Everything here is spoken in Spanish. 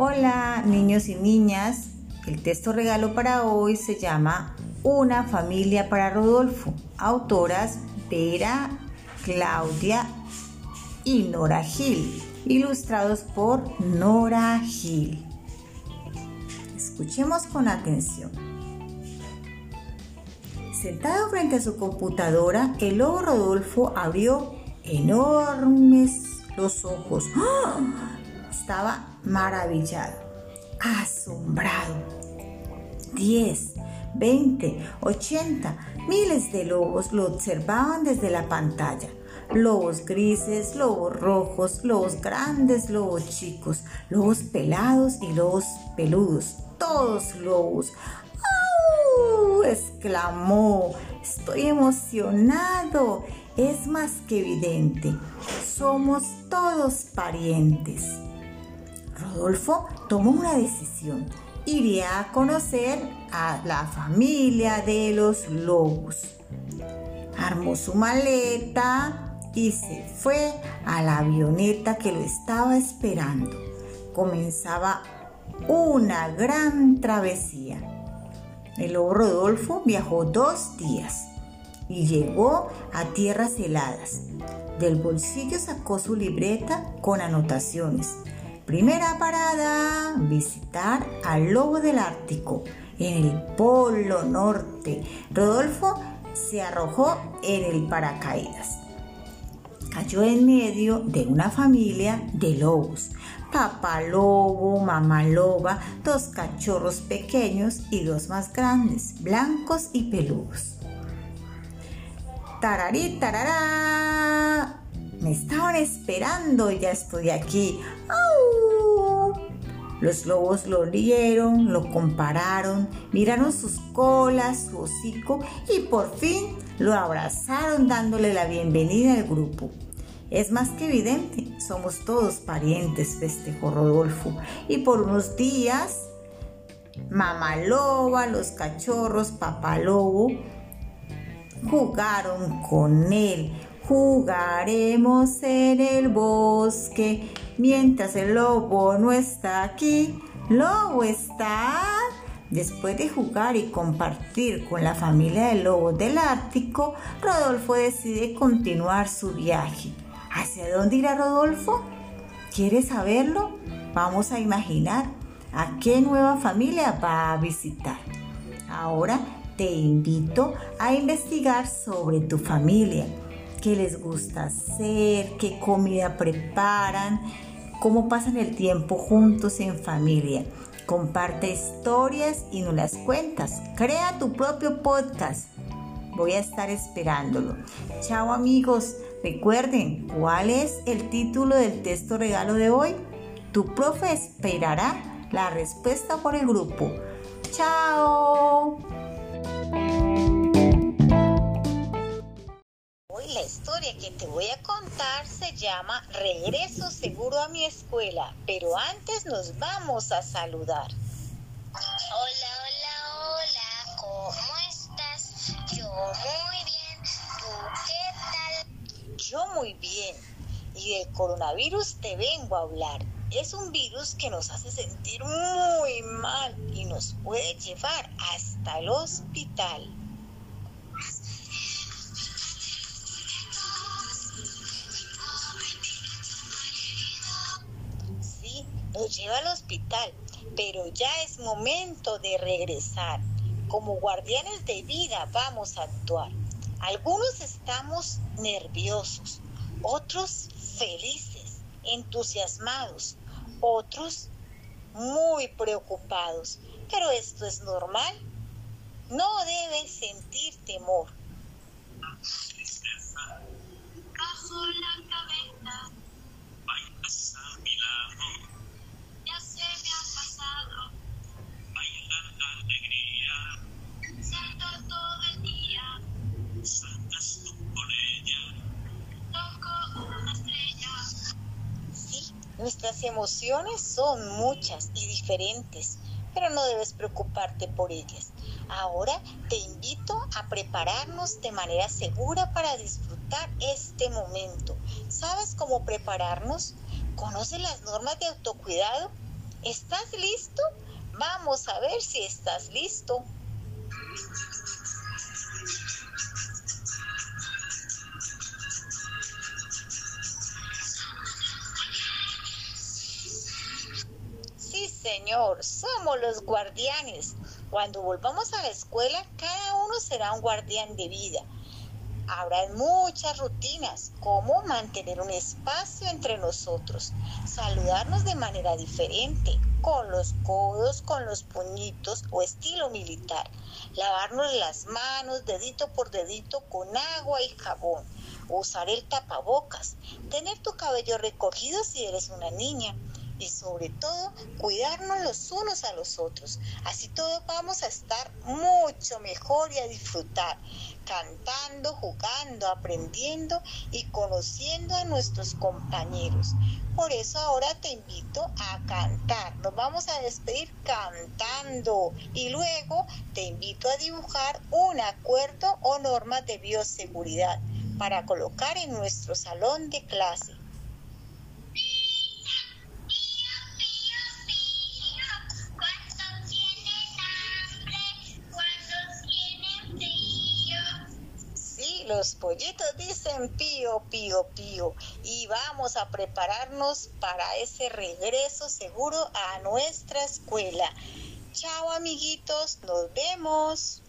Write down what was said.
Hola niños y niñas, el texto regalo para hoy se llama Una familia para Rodolfo, autoras Vera, Claudia y Nora Gil, ilustrados por Nora Gil. Escuchemos con atención. Sentado frente a su computadora, el lobo Rodolfo abrió enormes los ojos. ¡Ah! Estaba maravillado, asombrado. 10, 20, 80, miles de lobos lo observaban desde la pantalla. Lobos grises, lobos rojos, lobos grandes, lobos chicos, lobos pelados y lobos peludos. Todos lobos. ¡Au! exclamó. Estoy emocionado. Es más que evidente. Somos todos parientes. Rodolfo tomó una decisión. Iría a conocer a la familia de los lobos. Armó su maleta y se fue a la avioneta que lo estaba esperando. Comenzaba una gran travesía. El lobo Rodolfo viajó dos días y llegó a tierras heladas. Del bolsillo sacó su libreta con anotaciones Primera parada, visitar al lobo del Ártico en el Polo Norte. Rodolfo se arrojó en el paracaídas. Cayó en medio de una familia de lobos. Papá lobo, mamá loba, dos cachorros pequeños y dos más grandes, blancos y peludos. Tararí, tarará. Me estaban esperando y ya estoy aquí. Los lobos lo rieron, lo compararon, miraron sus colas, su hocico y por fin lo abrazaron dándole la bienvenida al grupo. Es más que evidente, somos todos parientes, festejó Rodolfo. Y por unos días, mamá loba, los cachorros, papá lobo, jugaron con él. Jugaremos en el bosque mientras el lobo no está aquí. Lobo está. Después de jugar y compartir con la familia de lobos del Ártico, Rodolfo decide continuar su viaje. ¿Hacia dónde irá Rodolfo? ¿Quieres saberlo? Vamos a imaginar a qué nueva familia va a visitar. Ahora te invito a investigar sobre tu familia qué les gusta hacer, qué comida preparan, cómo pasan el tiempo juntos en familia. Comparte historias y no las cuentas. Crea tu propio podcast. Voy a estar esperándolo. Chao amigos. Recuerden, ¿cuál es el título del texto regalo de hoy? Tu profe esperará la respuesta por el grupo. Chao. La historia que te voy a contar se llama Regreso seguro a mi escuela, pero antes nos vamos a saludar. Hola, hola, hola, ¿cómo estás? Yo muy bien, ¿tú qué tal? Yo muy bien. Y del coronavirus te vengo a hablar. Es un virus que nos hace sentir muy mal y nos puede llevar hasta el hospital. Lleva al hospital, pero ya es momento de regresar. Como guardianes de vida vamos a actuar. Algunos estamos nerviosos, otros felices, entusiasmados, otros muy preocupados. Pero esto es normal. No debes sentir temor. Nuestras emociones son muchas y diferentes, pero no debes preocuparte por ellas. Ahora te invito a prepararnos de manera segura para disfrutar este momento. ¿Sabes cómo prepararnos? ¿Conoces las normas de autocuidado? ¿Estás listo? Vamos a ver si estás listo. Señor, somos los guardianes. Cuando volvamos a la escuela, cada uno será un guardián de vida. Habrá muchas rutinas, como mantener un espacio entre nosotros, saludarnos de manera diferente, con los codos, con los puñitos o estilo militar, lavarnos las manos dedito por dedito con agua y jabón, usar el tapabocas, tener tu cabello recogido si eres una niña, y sobre todo cuidarnos los unos a los otros. Así todos vamos a estar mucho mejor y a disfrutar, cantando, jugando, aprendiendo y conociendo a nuestros compañeros. Por eso ahora te invito a cantar. Nos vamos a despedir cantando y luego te invito a dibujar un acuerdo o normas de bioseguridad para colocar en nuestro salón de clase. Los pollitos dicen pío, pío, pío. Y vamos a prepararnos para ese regreso seguro a nuestra escuela. Chao amiguitos, nos vemos.